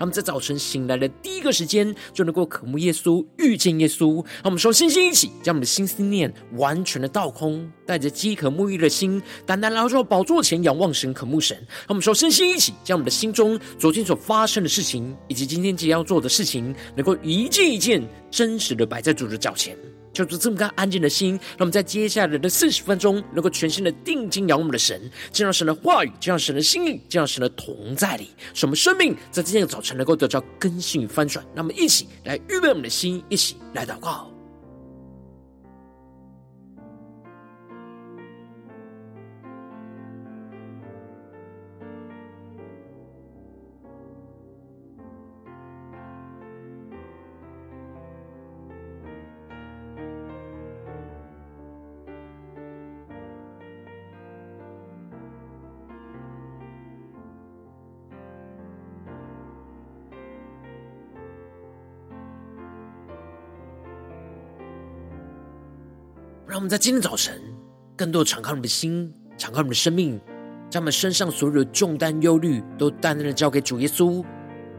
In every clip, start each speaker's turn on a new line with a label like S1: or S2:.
S1: 他们在早晨醒来的第一个时间，就能够渴慕耶稣、遇见耶稣。让我们说，星星一起，将我们的心思念完全的倒空，带着饥渴沐浴的心，单单来到宝座前仰望神、渴慕神。让我们说，星星一起，将我们的心中昨天所发生的事情，以及今天即将要做的事情，能够一件一件真实的摆在主的脚前。就是这么个安静的心，让我们在接下来的四十分钟，能够全新的定睛仰望我们的神，这样神的话语，这样神的心意，这样神的同在里，使我们生命在今天的早晨能够得到更新与翻转。让我们一起来预备我们的心，一起来祷告。让我们在今天早晨，更多的敞开我们的心，敞开我们的生命，将我们身上所有的重担、忧虑，都单单的交给主耶稣。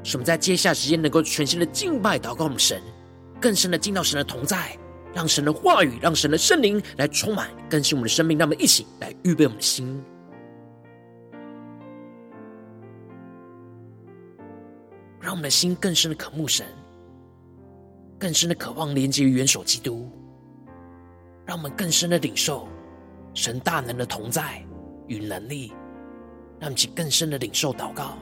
S1: 使我们在接下时间，能够全心的敬拜、祷告我们神，更深的进到神的同在，让神的话语，让神的圣灵来充满更新我们的生命。让我们一起来预备我们的心，让我们的心更深的渴慕神，更深的渴望连接于元首基督。让我们更深的领受神大能的同在与能力，让其更深的领受祷告。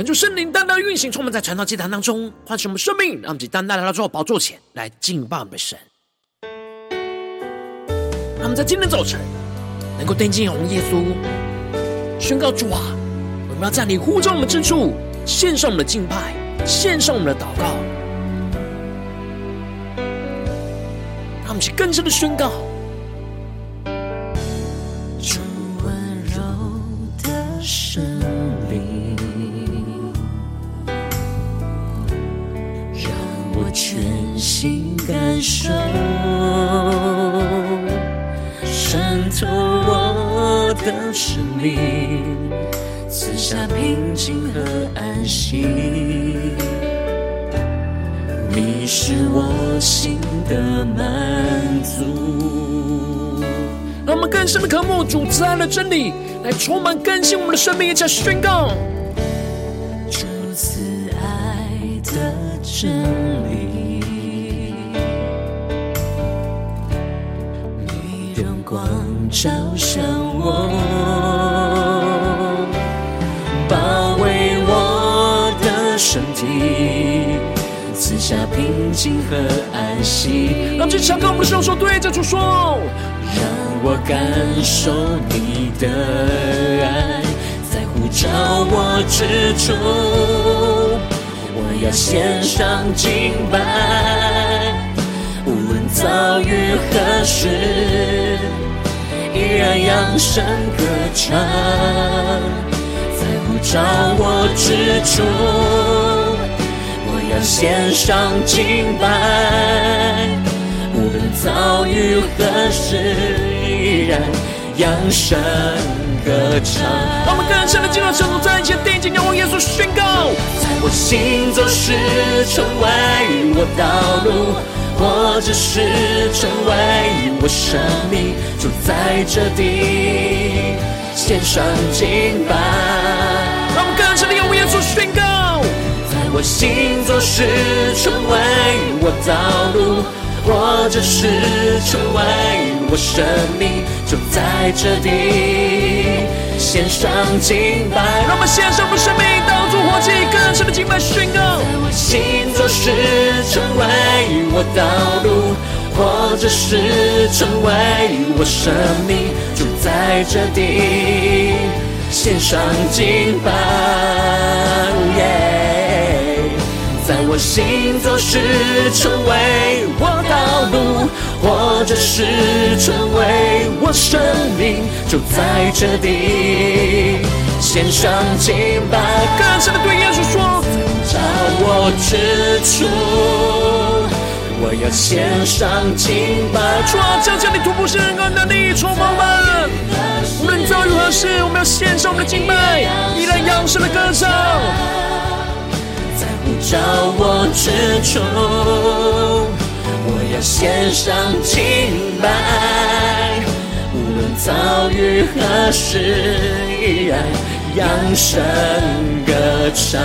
S1: 恳求圣灵单单运行，充满在传道祭坛当中，唤醒我们生命，让我们单单来到主宝座前来敬拜我们的神。让我们在今天早晨能够定睛仰望耶稣，宣告主啊，我们要在你呼召我们之处献上我们的敬拜，献上我们的祷告，让我们去更深的宣告。的生命，赐下平静和安息。你是我心的满足。让我们更深的渴慕主慈爱的真理，来充满更新我们的生命，一起宣告主慈爱的真理。你荣光照向我，平静和安息。让这场歌，我们的双手对着主说，让我感受你的爱，在呼召我之处，我要献上敬拜，无论遭遇何时。依然扬声歌唱，在呼召我之处，献上敬拜。无论遭遇何时，依然扬声歌唱。让我们更深的进入圣所，在一起定睛仰望耶稣，宣告：在我行走时，成为我道路。或者是成为我生命，就在这地献上敬拜。我行走是成为我道路，或者是成为我生命，就在这地献上敬拜。让我们献上我们生命当作活祭，更深的敬拜宣告。行走是成为我道路，或者是成为我生命，就在这地献上敬拜。在我行走时成为我道路，或者是成为我生命，就在这地献上敬拜。
S2: 更深的对耶稣说：
S1: 找我之处，我要献上敬拜。
S2: 主啊，将将你突破圣灵的能力充满吧。无论遭遇何事，我们要献上我们的敬拜，依然扬声的歌唱。
S1: 找我之处，我要献上敬拜。无论遭遇何事，依然扬声歌唱。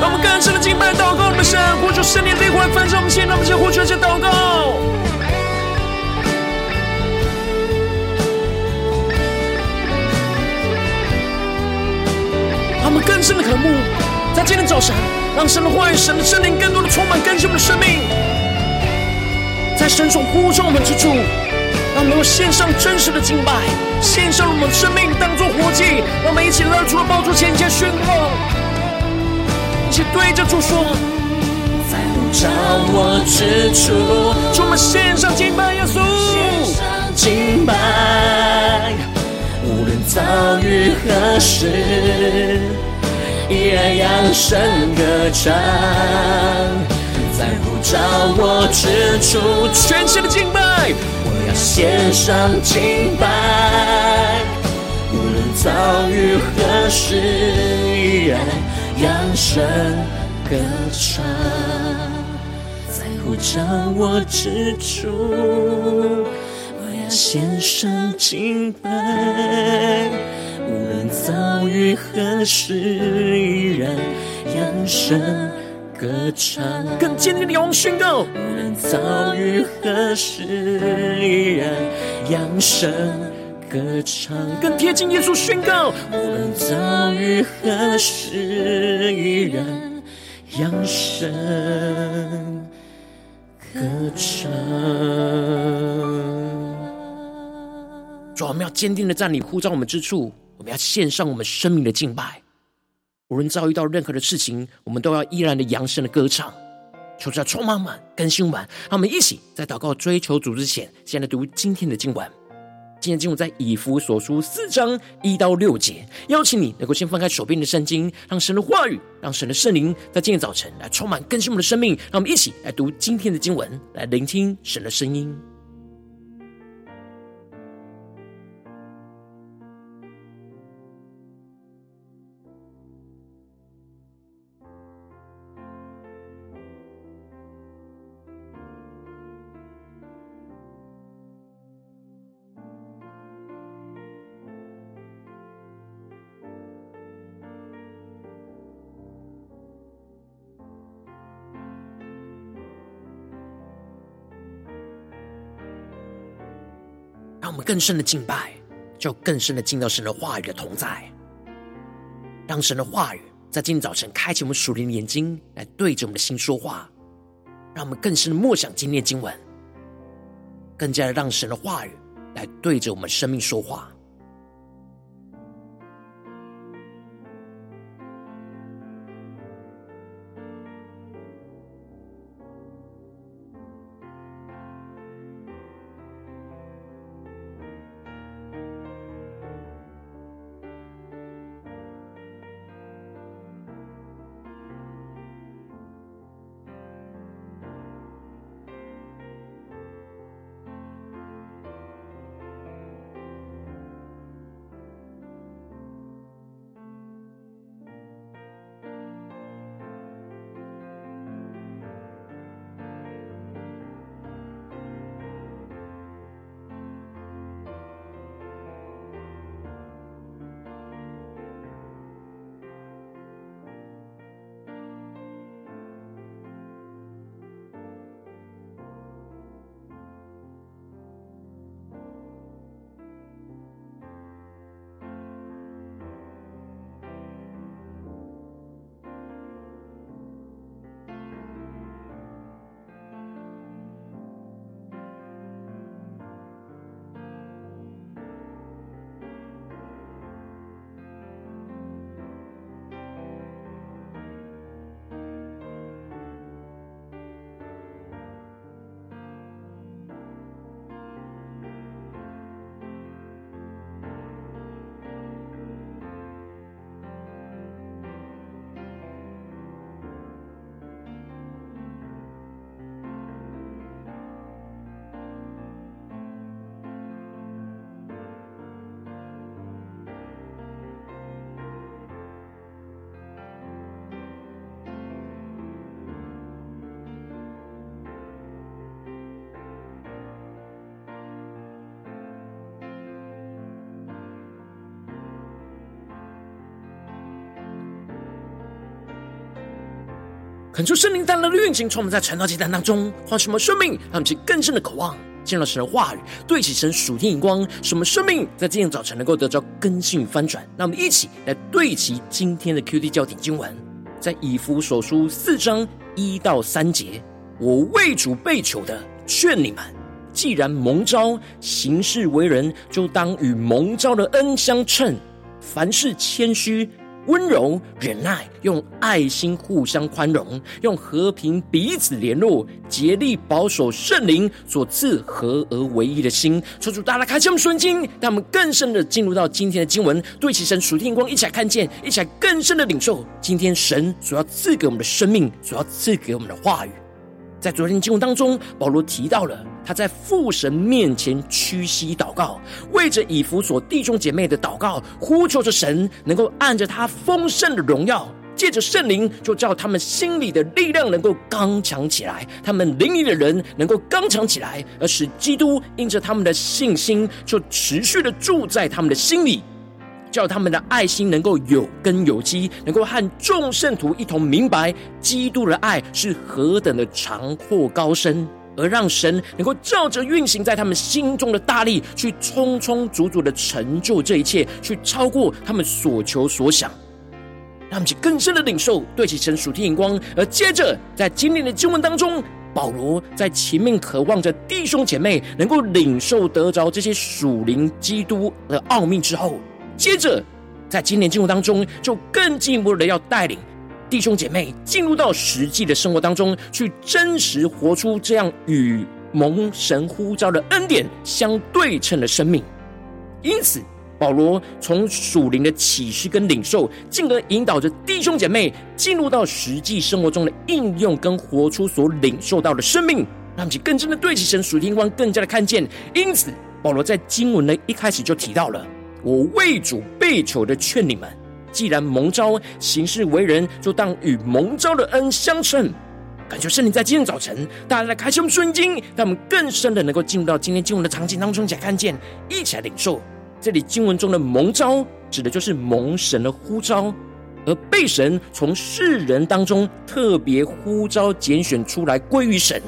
S2: 让我们更深的敬拜祷告，我们神呼求圣灵的灵来焚烧我们心，让我们先呼求，先祷告。让我们更深的渴慕，在今天早晨。让神的话语、神的圣灵更多的充满更新我们的生命，在神所呼召我们之处，让我们献上真实的敬拜，献上我们的生命当作活祭，我们一起来到主的宝座前，前宣告，一起对着主说：
S1: 在呼召我之
S2: 处，我们献上敬拜，耶稣，
S1: 献上敬拜，无论遭遇何事。依然扬声歌唱，在呼召我之处，
S2: 全新的敬拜，
S1: 我要献上敬拜。无论遭遇何事，依然扬声歌唱，在呼召我之处，我要献上敬拜。无论遭遇何时，依然扬声歌唱。
S2: 更坚定的仰望宣告。
S1: 无论遭遇何时，依然扬声歌唱。
S2: 更贴近耶稣宣告。
S1: 无论遭遇何时，依然扬声歌唱。
S2: 主，我们要坚定的站立，呼召我们之处。我们要献上我们生命的敬拜，无论遭遇到任何的事情，我们都要依然的扬声的歌唱。求主充满满更新满，让我们一起在祷告追求主之前，先来读今天的经文。今天经文在以弗所书四章一到六节。邀请你能够先翻开手边的圣经，让神的话语，让神的圣灵在今天早晨来充满更新我们的生命。让我们一起来读今天的经文，来聆听神的声音。我们更深的敬拜，就更深的进到神的话语的同在，让神的话语在今天早晨开启我们属灵的眼睛，来对着我们的心说话，让我们更深的默想今天的经文，更加的让神的话语来对着我们生命说话。恳求圣灵带来的运行，从我们在传道阶段当中唤醒我们生命，让我们去更深的渴望见到神的话语，对齐神属天眼光，使我们生命在今天早晨能够得到更新与翻转。让我们一起来对齐今天的 QD 焦点经文，在以弗所书四章一到三节。我为主被囚的，劝你们，既然蒙召行事为人，就当与蒙召的恩相称，凡事谦虚。温柔忍耐，用爱心互相宽容，用和平彼此联络，竭力保守圣灵所赐合而为一的心。求主大家开启我们顺经，让我们更深的进入到今天的经文，对齐神属天光，一起来看见，一起来更深的领受今天神所要赐给我们的生命，所要赐给我们的话语。在昨天经文当中，保罗提到了。他在父神面前屈膝祷告，为着以弗所弟兄姐妹的祷告，呼求着神能够按着他丰盛的荣耀，借着圣灵，就叫他们心里的力量能够刚强起来，他们灵里的人能够刚强起来，而使基督因着他们的信心，就持续的住在他们的心里，叫他们的爱心能够有根有基，能够和众圣徒一同明白基督的爱是何等的长阔高深。而让神能够照着运行在他们心中的大力，去充充足足的成就这一切，去超过他们所求所想，让他们更深的领受，对齐神属天眼光。而接着在今天的经文当中，保罗在前面渴望着弟兄姐妹能够领受得着这些属灵基督的奥秘之后，接着在今年进入当中，就更进一步的要带领。弟兄姐妹进入到实际的生活当中，去真实活出这样与蒙神呼召的恩典相对称的生命。因此，保罗从属灵的启示跟领受，进而引导着弟兄姐妹进入到实际生活中的应用跟活出所领受到的生命，让其更真的对齐神属天光更加的看见。因此，保罗在经文的一开始就提到了：“我为主被囚的，劝你们。”既然蒙召行事为人，就当与蒙召的恩相称。感谢圣灵在今天早晨，大家来开启我们顺经，让我们更深的能够进入到今天经文的场景当中，来看见，一起来领受。这里经文中的蒙召，指的就是蒙神的呼召，而被神从世人当中特别呼召拣选出来归于神，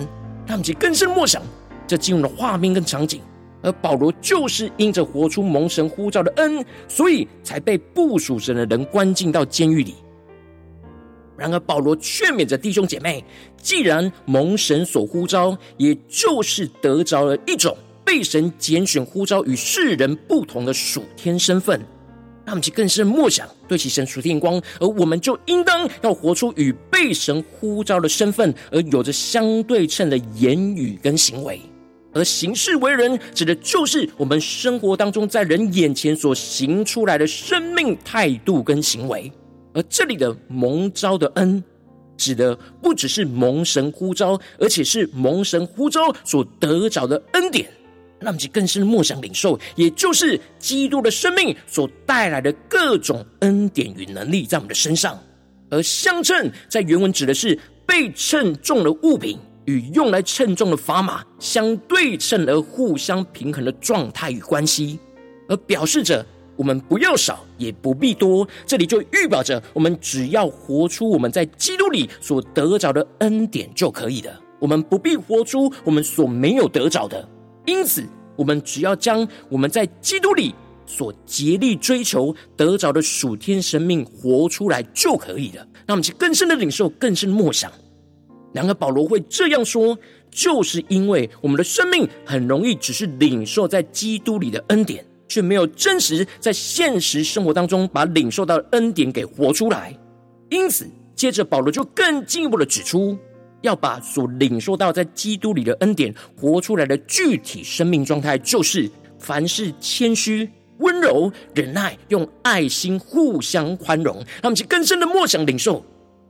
S2: 让我们更深默想这经文的画面跟场景。而保罗就是因着活出蒙神呼召的恩，所以才被不属神的人关进到监狱里。然而，保罗劝勉着弟兄姐妹，既然蒙神所呼召，也就是得着了一种被神拣选呼召与世人不同的属天身份，那么就更是默想对其神属天光，而我们就应当要活出与被神呼召的身份而有着相对称的言语跟行为。而行事为人，指的就是我们生活当中在人眼前所行出来的生命态度跟行为。而这里的蒙召的恩，指的不只是蒙神呼召，而且是蒙神呼召所得着的恩典。那么，就更是默想领受，也就是基督的生命所带来的各种恩典与能力在我们的身上。而相称在原文指的是被称重的物品。与用来称重的砝码相对称而互相平衡的状态与关系，而表示着我们不要少，也不必多。这里就预表着我们只要活出我们在基督里所得着的恩典就可以了。我们不必活出我们所没有得着的。因此，我们只要将我们在基督里所竭力追求得着的属天生命活出来就可以了。那我们去更深的领受，更深的默想。然而，保罗会这样说，就是因为我们的生命很容易只是领受在基督里的恩典，却没有真实在现实生活当中把领受到的恩典给活出来。因此，接着保罗就更进一步的指出，要把所领受到在基督里的恩典活出来的具体生命状态，就是凡事谦虚、温柔、忍耐，用爱心互相宽容。让我们去更深的默想领受。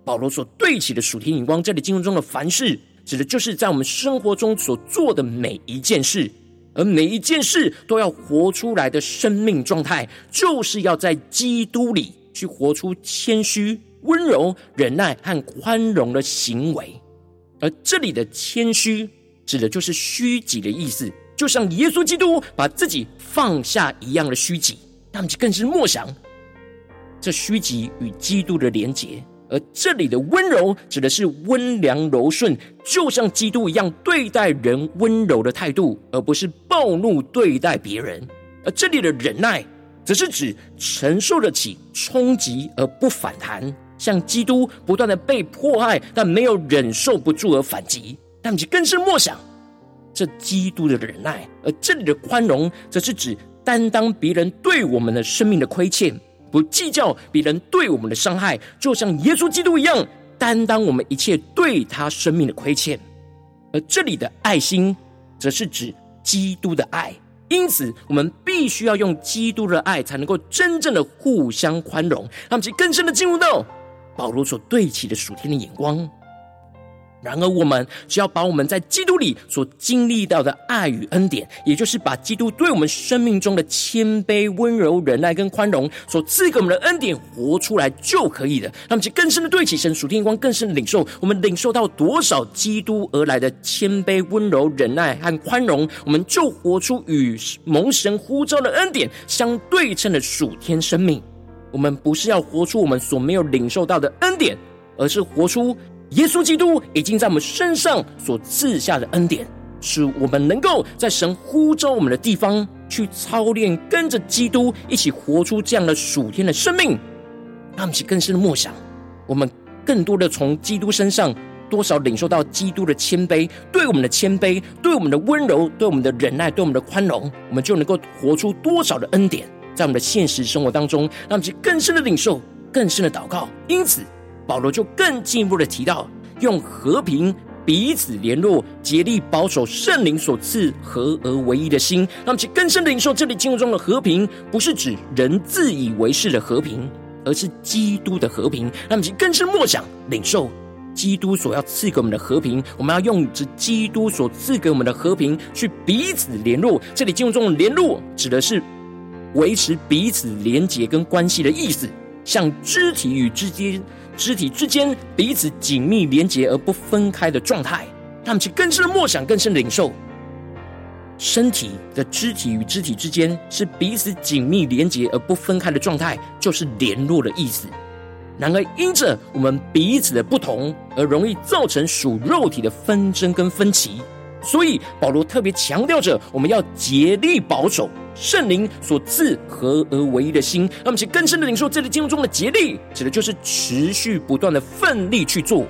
S2: 保罗所对齐的属天眼光，这里经文中的凡事，指的就是在我们生活中所做的每一件事，而每一件事都要活出来的生命状态，就是要在基督里去活出谦虚、温柔、忍耐和宽容的行为。而这里的谦虚，指的就是虚己的意思，就像耶稣基督把自己放下一样的虚己。那么就更是默想，这虚己与基督的连结。而这里的温柔指的是温良柔顺，就像基督一样对待人温柔的态度，而不是暴怒对待别人。而这里的忍耐，则是指承受得起冲击而不反弹，像基督不断的被迫害，但没有忍受不住而反击。但其更深默想，这基督的忍耐，而这里的宽容，则是指担当别人对我们的生命的亏欠。不计较别人对我们的伤害，就像耶稣基督一样，担当我们一切对他生命的亏欠。而这里的爱心，则是指基督的爱。因此，我们必须要用基督的爱，才能够真正的互相宽容，让其更深的进入到保罗所对齐的属天的眼光。然而，我们只要把我们在基督里所经历到的爱与恩典，也就是把基督对我们生命中的谦卑、温柔、忍耐跟宽容所赐给我们的恩典活出来就可以了。那么，就更深的对齐神属天光，更深的领受。我们领受到多少基督而来的谦卑、温柔、忍耐和宽容，我们就活出与蒙神呼召的恩典相对称的属天生命。我们不是要活出我们所没有领受到的恩典，而是活出。耶稣基督已经在我们身上所赐下的恩典，使我们能够在神呼召我们的地方去操练，跟着基督一起活出这样的属天的生命。让我们去更深的默想，我们更多的从基督身上多少领受到基督的谦卑，对我们的谦卑，对我们的温柔，对我们的忍耐，对我们的宽容，我们就能够活出多少的恩典，在我们的现实生活当中，让我们去更深的领受，更深的祷告。因此。保罗就更进一步的提到，用和平彼此联络，竭力保守圣灵所赐合而为一的心。那么，其更深的领受，这里经文中的和平，不是指人自以为是的和平，而是基督的和平。那么，其更深默想领受基督所要赐给我们的和平。我们要用这基督所赐给我们的和平去彼此联络。这里经文中的联络，指的是维持彼此连结跟关系的意思，像肢体与肢间。肢体之间彼此紧密连结而不分开的状态，他们去更深的默想，更深的领受。身体的肢体与肢体之间是彼此紧密连结而不分开的状态，就是联络的意思。然而，因着我们彼此的不同，而容易造成属肉体的纷争跟分歧。所以保罗特别强调着，我们要竭力保守圣灵所赐合而为一的心。让我们去更深的领受这里经文中的竭力，指的就是持续不断的奋力去做。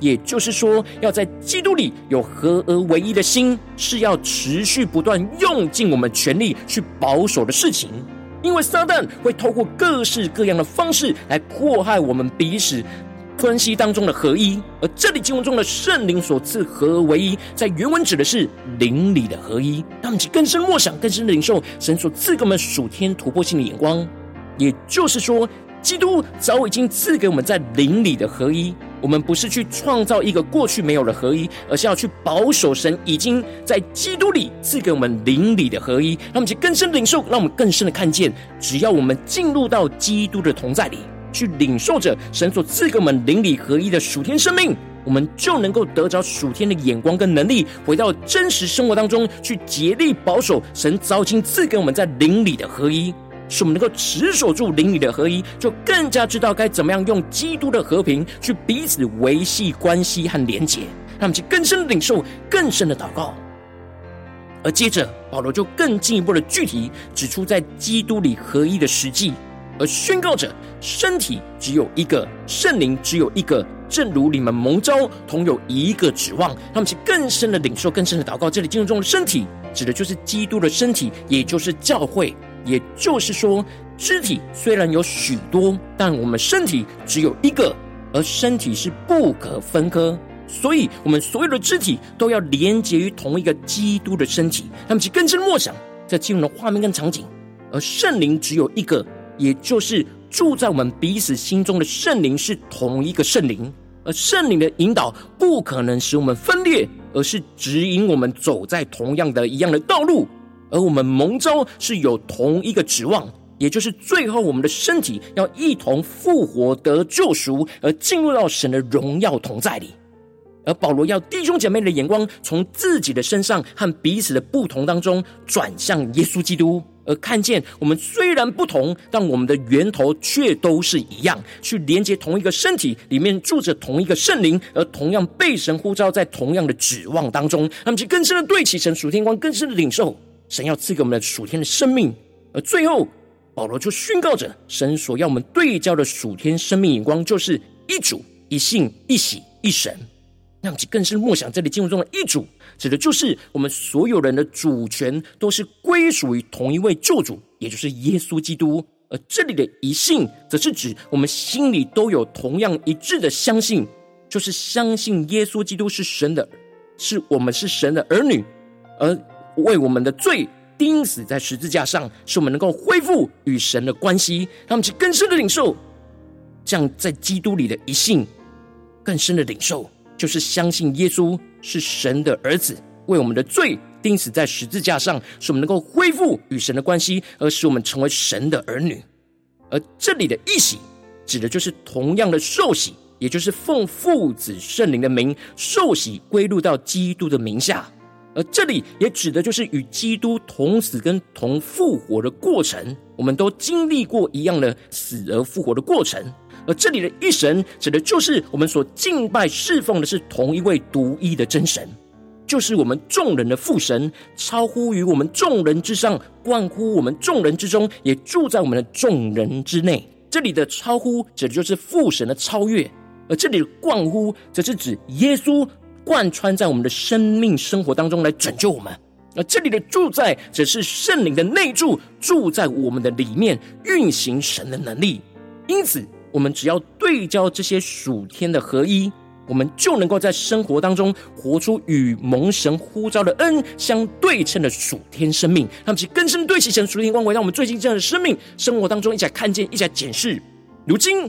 S2: 也就是说，要在基督里有合而为一的心，是要持续不断用尽我们全力去保守的事情。因为撒旦会透过各式各样的方式来迫害我们彼此。关系当中的合一，而这里经文中的圣灵所赐合而为一，在原文指的是灵里的合一。让我们去更深默想、更深的领受神所赐给我们属天突破性的眼光。也就是说，基督早已经赐给我们在灵里的合一。我们不是去创造一个过去没有的合一，而是要去保守神已经在基督里赐给我们灵里的合一。让我们去更深领受，让我们更深的看见，只要我们进入到基督的同在里。去领受着神所赐给我们灵里合一的属天生命，我们就能够得着属天的眼光跟能力，回到真实生活当中去竭力保守神早已经赐给我们在灵里的合一，使我们能够持守住灵里的合一，就更加知道该怎么样用基督的和平去彼此维系关系和连结，让我们去更深的领受更深的祷告。而接着保罗就更进一步的具体指出在基督里合一的实际。而宣告着，身体只有一个，圣灵只有一个，正如你们蒙召同有一个指望。他们去更深的领受，更深的祷告。这里进入中的身体，指的就是基督的身体，也就是教会。也就是说，肢体虽然有许多，但我们身体只有一个，而身体是不可分割。所以，我们所有的肢体都要连结于同一个基督的身体。他们去更深默想，在进入的画面跟场景。而圣灵只有一个。也就是住在我们彼此心中的圣灵是同一个圣灵，而圣灵的引导不可能使我们分裂，而是指引我们走在同样的一样的道路。而我们蒙召是有同一个指望，也就是最后我们的身体要一同复活得救赎，而进入到神的荣耀同在里。而保罗要弟兄姐妹的眼光从自己的身上和彼此的不同当中转向耶稣基督。而看见我们虽然不同，但我们的源头却都是一样，去连接同一个身体，里面住着同一个圣灵，而同样被神呼召在同样的指望当中，那么就更深的对齐神属天光，更深的领受神要赐给我们的属天的生命。而最后，保罗就宣告着神所要我们对焦的属天生命眼光，就是一主、一信、一喜、一神。让其更是默想这里经文中的一主，指的就是我们所有人的主权都是归属于同一位救主，也就是耶稣基督。而这里的一信，则是指我们心里都有同样一致的相信，就是相信耶稣基督是神的，是我们是神的儿女，而为我们的罪钉死在十字架上，使我们能够恢复与神的关系。他们就更深的领受，这样在基督里的一信，更深的领受。就是相信耶稣是神的儿子，为我们的罪钉死在十字架上，使我们能够恢复与神的关系，而使我们成为神的儿女。而这里的“一喜”指的就是同样的受洗，也就是奉父子圣灵的名受洗归入到基督的名下。而这里也指的就是与基督同死跟同复活的过程，我们都经历过一样的死而复活的过程。而这里的一神，指的就是我们所敬拜侍奉的是同一位独一的真神，就是我们众人的父神，超乎于我们众人之上，贯乎我们众人之中，也住在我们的众人之内。这里的超乎，指的就是父神的超越；而这里的贯乎，则是指耶稣贯穿在我们的生命生活当中来拯救我们。而这里的住在，则是圣灵的内住，住在我们的里面，运行神的能力。因此。我们只要对焦这些属天的合一，我们就能够在生活当中活出与蒙神呼召的恩相对称的属天生命。让我们去更深对齐神属天光辉，让我们最近这样的生命生活当中一起来看见，一起来检视。如今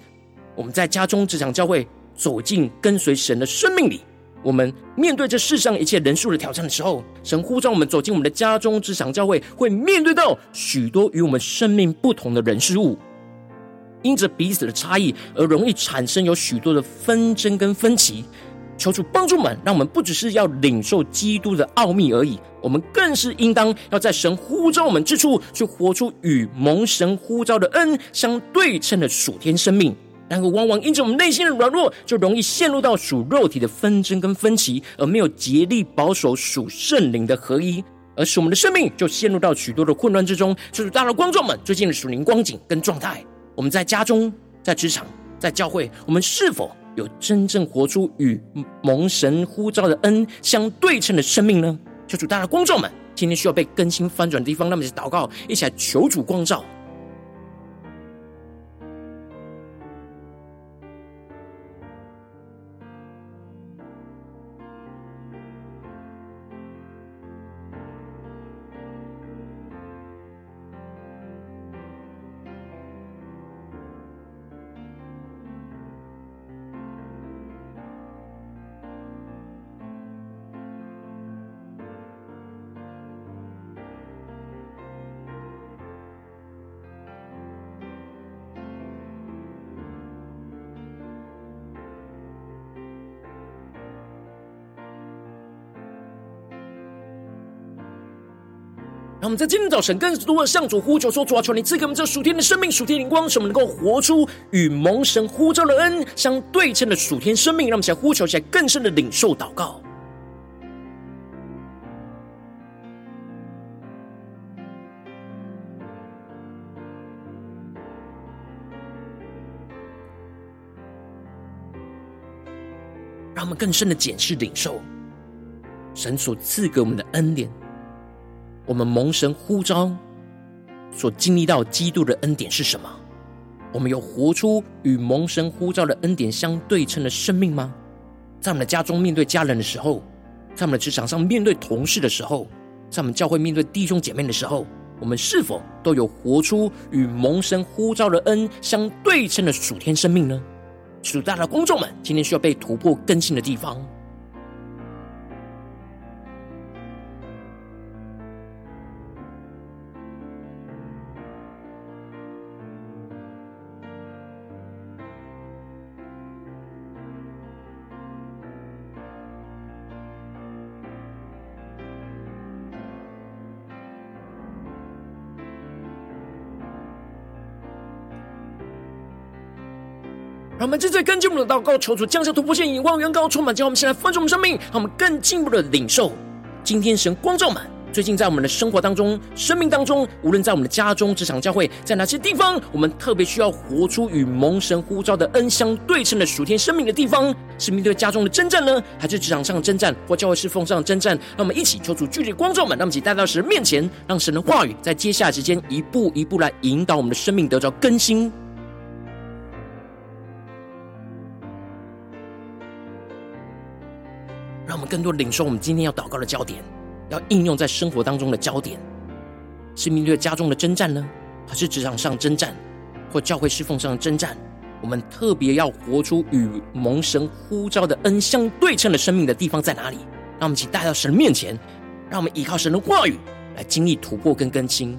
S2: 我们在家中、职场、教会走进跟随神的生命里，我们面对这世上一切人数的挑战的时候，神呼召我们走进我们的家中、职场、教会，会面对到许多与我们生命不同的人事物。因着彼此的差异而容易产生有许多的纷争跟分歧，求主帮助们，让我们不只是要领受基督的奥秘而已，我们更是应当要在神呼召我们之处，去活出与蒙神呼召的恩相对称的属天生命。然而，往往因着我们内心的软弱，就容易陷入到属肉体的纷争跟分歧，而没有竭力保守属圣灵的合一，而使我们的生命就陷入到许多的混乱之中。求主大的观众们，最近的属灵光景跟状态。我们在家中、在职场、在教会，我们是否有真正活出与蒙神呼召的恩相对称的生命呢？求主，大家光照们，今天需要被更新翻转的地方，那么就祷告，一起来求主光照。我们在今天早晨更多的向主呼求说：“主啊，求你赐给我们这属天的生命、属天灵光，使我们能够活出与蒙神呼召的恩相对称的属天生命。”让我们想呼求起来，更深的领受祷告。让我们更深的检视领受神所赐给我们的恩典。我们蒙神呼召所经历到基督的恩典是什么？我们有活出与蒙神呼召的恩典相对称的生命吗？在我们的家中面对家人的时候，在我们的职场上面对同事的时候，在我们教会面对弟兄姐妹的时候，我们是否都有活出与蒙神呼召的恩相对称的属天生命呢？属大的观众们，今天需要被突破更新的地方。们正在跟进我们的祷告，求主降下突破线，引望，远高充满，叫我们现在丰盛我们生命，让我们更进一步的领受今天神光照们。最近在我们的生活当中、生命当中，无论在我们的家中、职场、教会，在哪些地方，我们特别需要活出与蒙神呼召的恩相对称的属天生命的地方，是面对家中的征战呢，还是职场上的征战，或教会侍奉上的征战？让我们一起求主具体光照们，让我们一起带到神面前，让神的话语在接下来时间一步一步来引导我们的生命得着更新，更多领受我们今天要祷告的焦点。要应用在生活当中的焦点，是面对家中的征战呢，还是职场上征战，或教会侍奉上的征战？我们特别要活出与蒙神呼召的恩相对称的生命的地方在哪里？让我们一起带到神面前，让我们依靠神的话语来经历突破跟更新。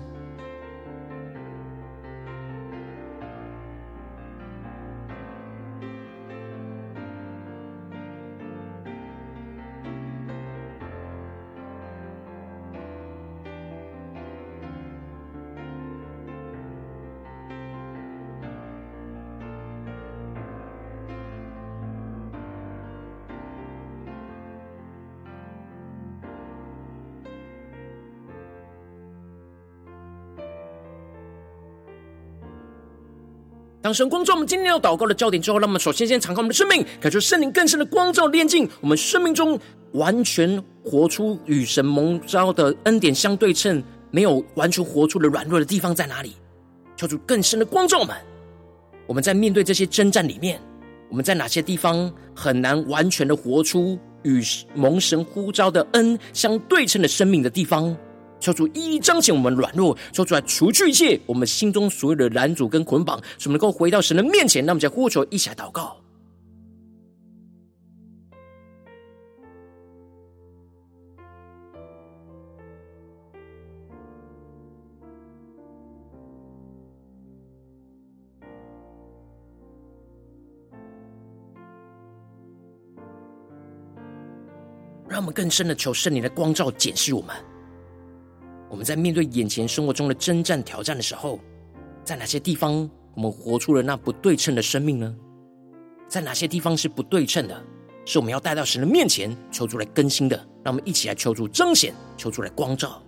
S2: 神光照我们今天要祷告的焦点之后，让我们首先先敞开我们的生命，感受圣灵更深的光照炼净我们生命中完全活出与神蒙召的恩典相对称，没有完全活出的软弱的地方在哪里？求主更深的光照我们。我们在面对这些征战里面，我们在哪些地方很难完全的活出与蒙神呼召的恩相对称的生命的地方？求主一一彰显我们软弱，求主来除去一切我们心中所有的拦阻跟捆绑，使我们能够回到神的面前。让我们在呼求，一起来祷告。让我们更深的求圣灵的光照，检视我们。我们在面对眼前生活中的征战挑战的时候，在哪些地方我们活出了那不对称的生命呢？在哪些地方是不对称的？是我们要带到神的面前求出来更新的。让我们一起来求主彰显，求主来光照。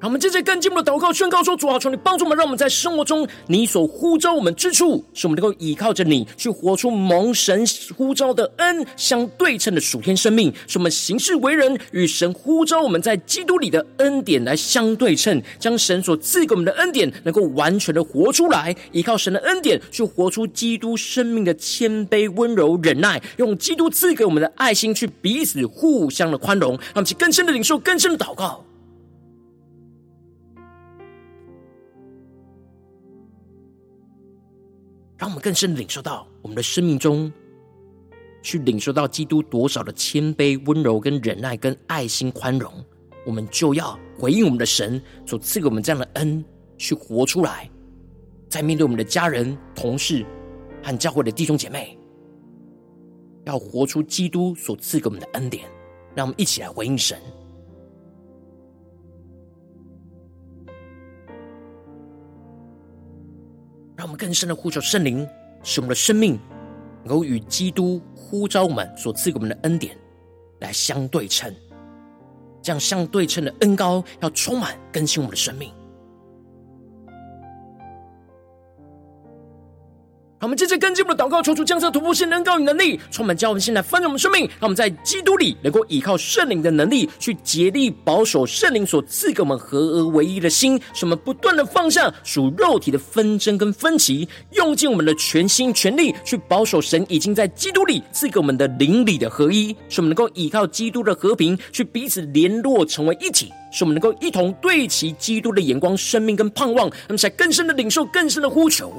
S2: 让我们接着更进步的祷告，宣告说：“主啊，求你帮助我们，让我们在生活中，你所呼召我们之处，使我们能够依靠着你，去活出蒙神呼召的恩相对称的属天生命，使我们行事为人与神呼召我们在基督里的恩典来相对称，将神所赐给我们的恩典能够完全的活出来，依靠神的恩典去活出基督生命的谦卑、温柔、忍耐，用基督赐给我们的爱心去彼此互相的宽容，让我们去更深的领受、更深的祷告。”让我们更深的领受到，我们的生命中，去领受到基督多少的谦卑、温柔、跟忍耐、跟爱心、宽容，我们就要回应我们的神所赐给我们这样的恩，去活出来。在面对我们的家人、同事和教会的弟兄姐妹，要活出基督所赐给我们的恩典。让我们一起来回应神。更深的呼求圣灵，使我们的生命能够与基督呼召我们所赐给我们的恩典来相对称，这样相对称的恩高要充满更新我们的生命。我们接着跟进我们的祷告，求主降下突破性恩膏与能力，充满教我们现在丰盛我们生命，让我们在基督里能够依靠圣灵的能力，去竭力保守圣灵所赐给我们合而为一的心，使我们不断的放下属肉体的纷争跟分歧，用尽我们的全心全力去保守神已经在基督里赐给我们的灵里的合一，使我们能够依靠基督的和平去彼此联络成为一体，使我们能够一同对齐基督的眼光、生命跟盼望，那么才更深的领受、更深的呼求。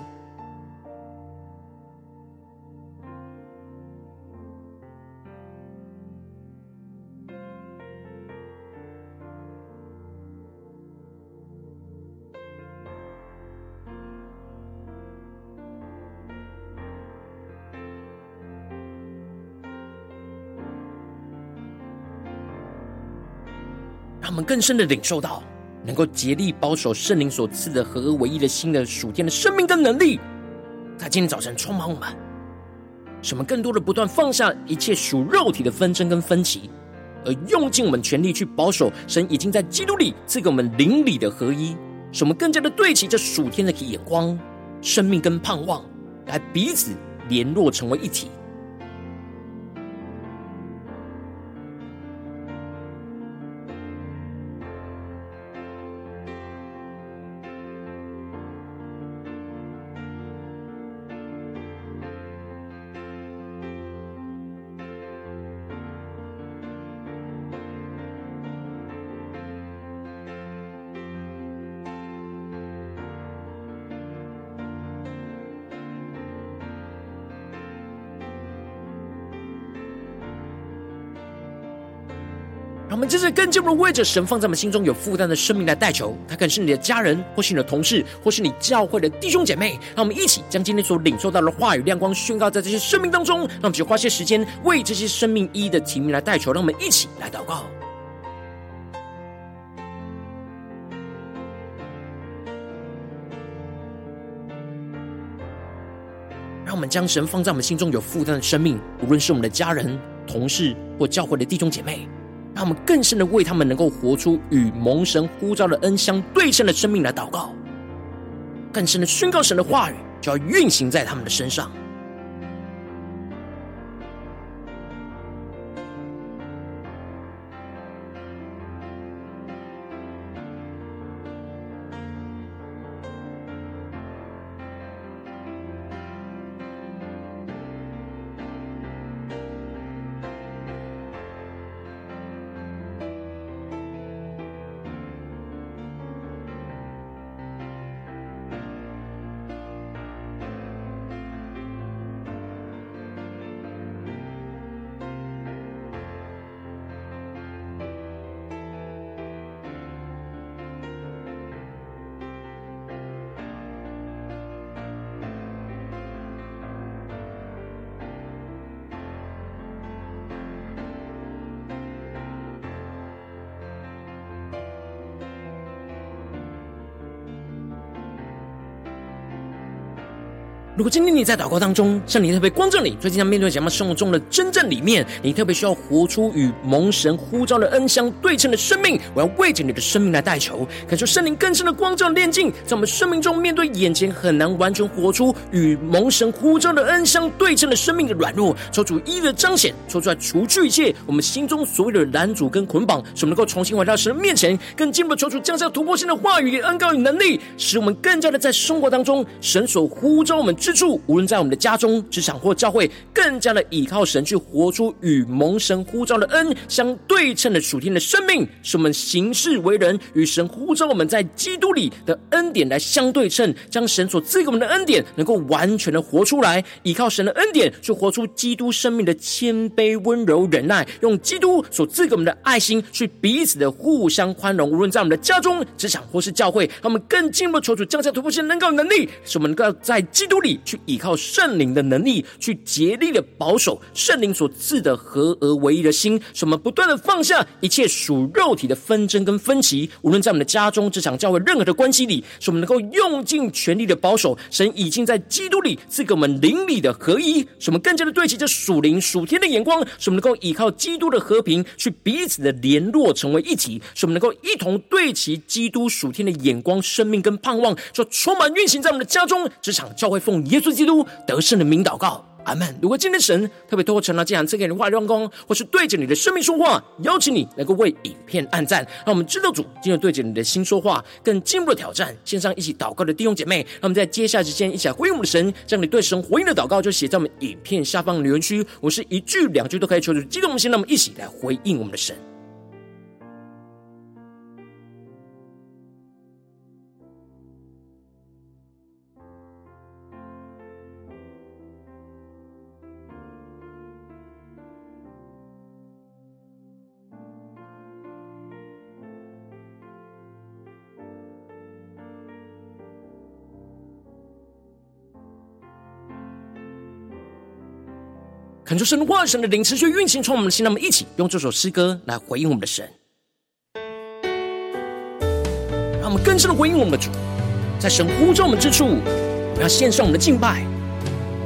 S2: 我们更深的领受到，能够竭力保守圣灵所赐的合而为一的新的属天的生命跟能力，在今天早晨充满我们，使我们更多的不断放下一切属肉体的纷争跟分歧，而用尽我们全力去保守神已经在基督里赐给我们灵里的合一，使我们更加的对齐这属天的眼光、生命跟盼望，来彼此联络成为一体。更进一步为着神放在我们心中有负担的生命来代求，他可能是你的家人，或是你的同事，或是你教会的弟兄姐妹。让我们一起将今天所领受到的话语亮光宣告在这些生命当中。让我们就花些时间为这些生命一一的提名来代求。让我们一起来祷告。让我们将神放在我们心中有负担的生命，无论是我们的家人、同事或教会的弟兄姐妹。让我们更深的为他们能够活出与蒙神呼召的恩相对称的生命来祷告，更深的宣告神的话语，就要运行在他们的身上。如果今天你在祷告当中，圣灵特别光照你，最近在面对什么生活中的真正里面，你特别需要活出与蒙神呼召的恩相对称的生命，我要为着你的生命来代求，感受圣灵更深的光照炼净，在我们生命中面对眼前很难完全活出与蒙神呼召的恩相对称的生命的软弱，求主一一的彰显，说出来除去一切我们心中所有的拦阻跟捆绑，使我们能够重新回到神面前，更进一步求主降下突破性的话语、恩膏与能力，使我们更加的在生活当中，神所呼召我们。之处，无论在我们的家中、职场或教会，更加的倚靠神去活出与蒙神呼召的恩相对称的属天的生命，使我们行事为人与神呼召我们在基督里的恩典来相对称，将神所赐给我们的恩典能够完全的活出来，依靠神的恩典去活出基督生命的谦卑、温柔、忍耐，用基督所赐给我们的爱心去彼此的互相宽容。无论在我们的家中、职场或是教会，让我们更进一步求主降下突破性能够能力，使我们能够在基督里。去依靠圣灵的能力，去竭力的保守圣灵所赐的合而为一的心，使我们不断的放下一切属肉体的纷争跟分歧。无论在我们的家中、职场、教会任何的关系里，使我们能够用尽全力的保守神已经在基督里赐给我们灵里的合一，使我们更加的对齐这属灵属天的眼光，使我们能够依靠基督的和平去彼此的联络成为一体，使我们能够一同对齐基督属天的眼光、生命跟盼望，就充满运行在我们的家中、职场、教会奉。耶稣基督得胜的名祷告，阿门。如果今天神特别透过成了这样赐给你话语亮光，或是对着你的生命说话，邀请你能够为影片按赞，让我们知道主今日对着你的心说话，更进一步的挑战。线上一起祷告的弟兄姐妹，让我们在接下来之间一起来回应我们的神，将你对神回应的祷告就写在我们影片下方留言区。我是一句两句都可以求主激动我们心，让我们一起来回应我们的神。恳求神万神的灵持续运行，从我们的心，让我们一起用这首诗歌来回应我们的神。让我们更深的回应我们的主，在神呼召我们之处，我们要献上我们的敬拜，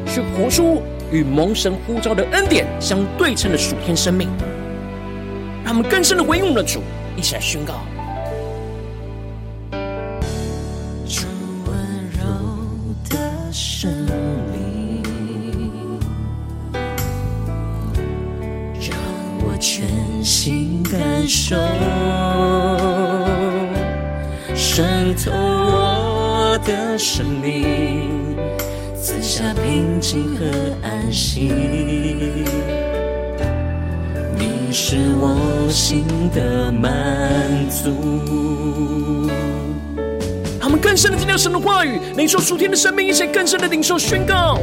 S2: 去活出与蒙神呼召的恩典相对称的属天生命。让我们更深的回应我们的主，一起来宣告。
S1: 透我的生命，赐下平静和安息。是我心的满足。
S2: 他们更深的听到神的话语，领受属天的生命，一些更深的领受宣告。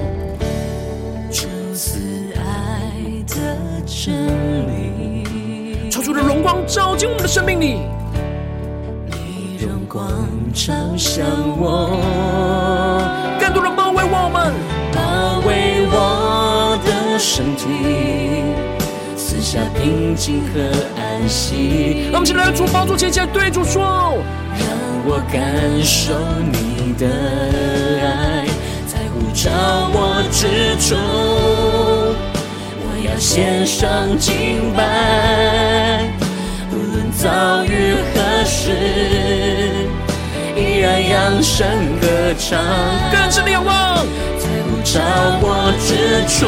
S1: 主慈爱的真
S2: 荣光照进我们的生命里，
S1: 你荣光照向我，
S2: 更多人包围我们，
S1: 包围我的身体。下平静和安息。
S2: 让我们起来，主帮助前起来对主说：
S1: 让我感受你的爱，在呼召我之处，我要献上敬拜，无论遭遇何事，依然扬声歌唱。
S2: 更深的仰望，
S1: 在呼召我之处。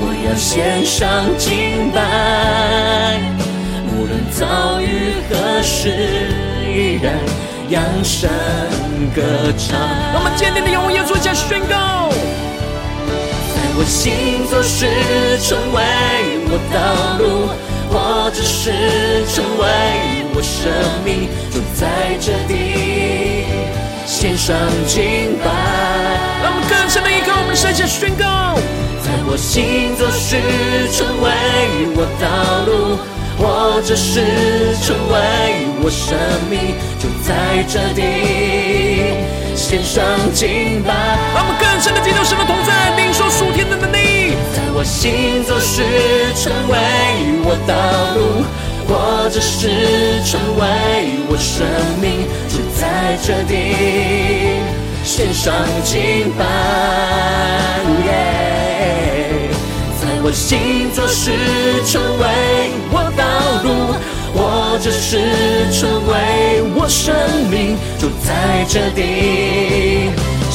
S1: 我要献上敬拜，无论遭遇何事，依然扬声歌唱。
S2: 让我们坚定的仰望耶稣，加宣告，
S1: 在我行走时成为我道路，是成为我生命，就在这地献上敬拜。
S2: 让我们更深的依靠我们的圣洁宣告。
S1: 在我行走时成为我道路，或者是成为我生命，就在这地献上敬拜。
S2: 让我们更深的进入神的同在，领受属天的能力。
S1: 我行走时成为我道路，或者是成为我生命，就在这地献上敬拜。在我行走是成为我道路，或者是成为我生命，就在这地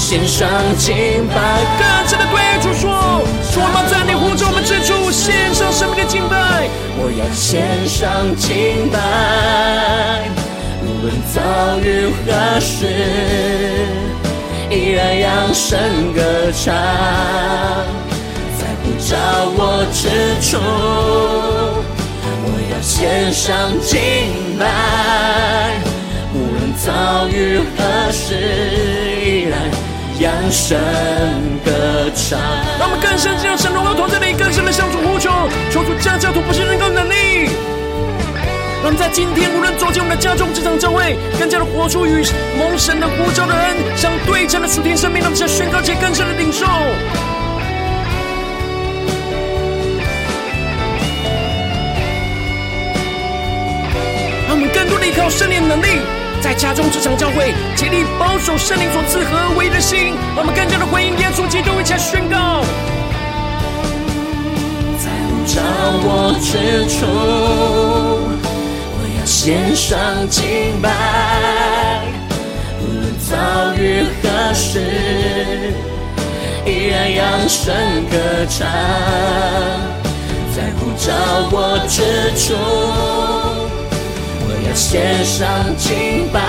S1: 献上敬拜。
S2: 更深的对主说：说我们在你呼召我们之处献上生命的敬拜。
S1: 我要献上敬拜，无论遭遇何事，依然扬声歌唱。在呼召我之处，我要献上敬拜，无论遭遇何事，依然扬声歌唱。
S2: 让我们更深进入神荣耀同在里，更深的向主呼求，求主降下突破性人格能力。让我们在今天，无论走进我们的家中、职场、教会，更加的活出与蒙神的呼召的恩相对称的属天生命，让我们宣告且更深的领受。让我们更多的依靠圣灵的能力，在家中、职场、教会，竭力保守圣灵所赐合唯一的心。我们更加的回应耶稣基督，一起来宣告。
S1: 在呼召我之处，我要献上敬拜，无论遭遇何事，依然扬声歌唱。在呼召我之处。要献上敬拜，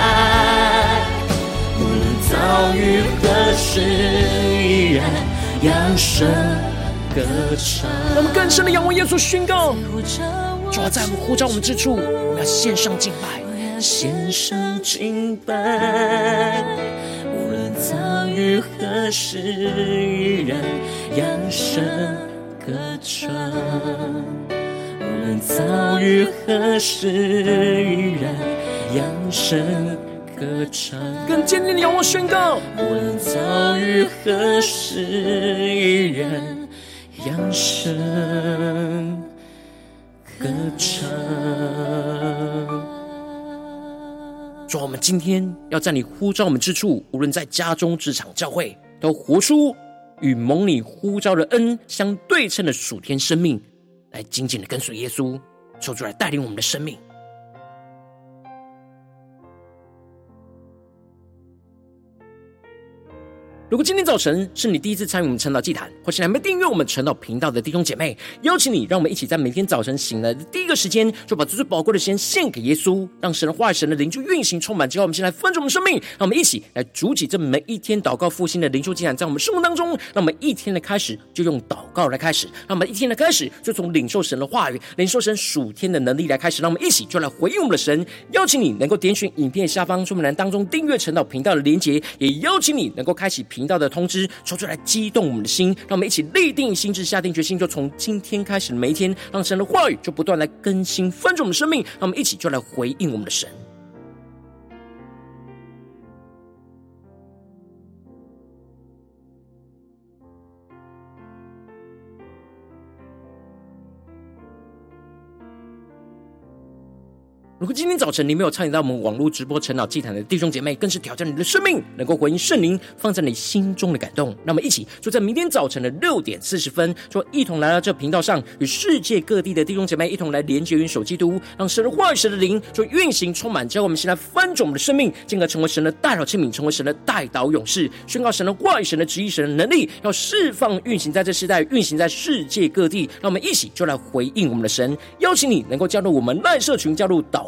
S1: 无论遭遇何事，依然扬声歌唱。
S2: 让我们更深的仰望耶稣，宣告：主要在我们呼召我们之处，我们要献上敬拜。
S1: 我要献上敬拜，无论遭遇何事，依然扬声歌唱。遭遇何时，依然扬声歌唱。
S2: 更坚定的仰望宣告：
S1: 无论遭遇何时，依然扬声歌唱。
S2: 主，我们今天要在你呼召我们之处，无论在家中、职场、教会，都活出与蒙你呼召的恩相对称的属天生命，来紧紧的跟随耶稣，求主来带领我们的生命。如果今天早晨是你第一次参与我们晨祷祭坛，或是还没订阅我们晨祷频道的弟兄姐妹，邀请你，让我们一起在每天早晨醒来的第一个时间，就把最最宝贵的时间献给耶稣，让神的话语、神的灵就运行充满。之后，我们先来分盛我们生命，让我们一起来筑起这每一天祷告复兴的灵修祭坛，在我们生活当中，让我们一天的开始就用祷告来开始，让我们一天的开始就从领受神的话语、领受神属天的能力来开始，让我们一起就来回应我们的神。邀请你能够点选影片下方说明栏当中订阅晨祷频道的连结，也邀请你能够开启频道的通知，说出来激动我们的心，让我们一起立定心智，下定决心，就从今天开始每一天，让神的话语就不断来更新翻转我们的生命，让我们一起就来回应我们的神。如果今天早晨你没有参与到我们网络直播晨祷祭坛的弟兄姐妹，更是挑战你的生命，能够回应圣灵放在你心中的感动。那么，一起就在明天早晨的六点四十分，就一同来到这频道上，与世界各地的弟兄姐妹一同来连接、云手基督，让神的话语、神的灵就运行充满，教我们先来翻转我们的生命，进而成为神的代祷器皿，成为神的代祷勇士，宣告神的话语、神的旨意、神的能力，要释放、运行在这世代，运行在世界各地。让我们一起就来回应我们的神，邀请你能够加入我们赖社群，加入祷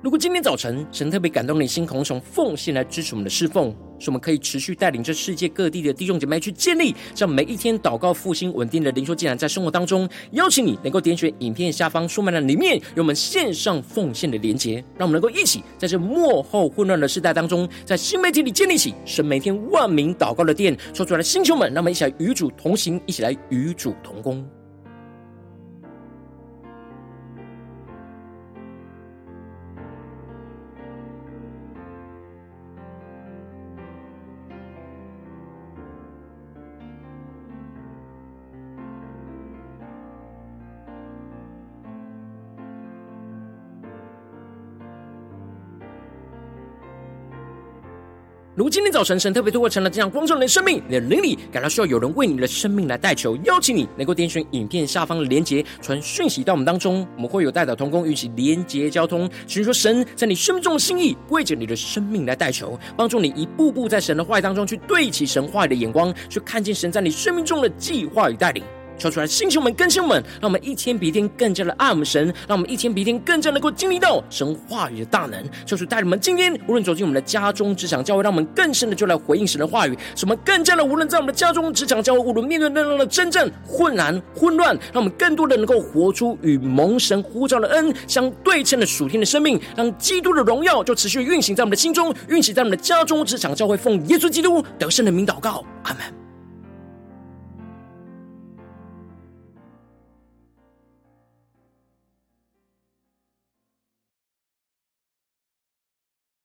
S2: 如果今天早晨神特别感动你心，空从奉献来支持我们的侍奉，使我们可以持续带领着世界各地的弟兄姐妹去建立这样每一天祷告复兴稳定的灵修祭坛，在生活当中，邀请你能够点选影片下方说明栏里面有我们线上奉献的连结，让我们能够一起在这幕后混乱的时代当中，在新媒体里建立起神每天万名祷告的殿，说出来的星球们，让我们一起来与主同行，一起来与主同工。如今天早晨，神特别透过成了这样光照你的生命，你的灵里感到需要有人为你的生命来代求，邀请你能够点选影片下方的连结，传讯息到我们当中，我们会有代表同工与其连结交通，寻求神在你生命中的心意，为着你的生命来代求，帮助你一步步在神的话语当中去对齐神话语的眼光，去看见神在你生命中的计划与带领。说出来，星球们、更新们，让我们一天比一天更加的爱我们神，让我们一天比一天更加能够经历到神话语的大能。就是带领我们今天无论走进我们的家中、职场、教会，让我们更深的就来回应神的话语，使我们更加的无论在我们的家中、职场、教会，无论面对那样的真正混乱、混乱，让我们更多的能够活出与蒙神呼召的恩相对称的属天的生命，让基督的荣耀就持续运行在我们的心中，运行在我们的家中、职场、教会，奉耶稣基督得胜的名祷告，阿门。